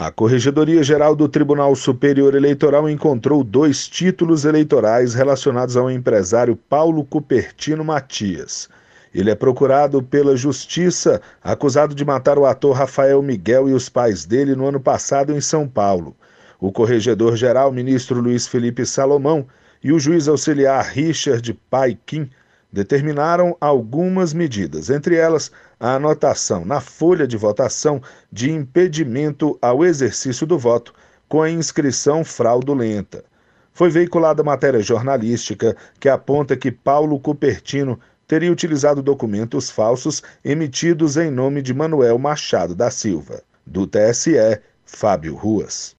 A Corregedoria Geral do Tribunal Superior Eleitoral encontrou dois títulos eleitorais relacionados ao empresário Paulo Cupertino Matias. Ele é procurado pela Justiça, acusado de matar o ator Rafael Miguel e os pais dele no ano passado em São Paulo. O corregedor-geral, ministro Luiz Felipe Salomão, e o juiz auxiliar Richard Paikin determinaram algumas medidas, entre elas a anotação na folha de votação de impedimento ao exercício do voto com a inscrição fraudulenta. Foi veiculada matéria jornalística que aponta que Paulo Cupertino teria utilizado documentos falsos emitidos em nome de Manuel Machado da Silva. Do TSE, Fábio Ruas.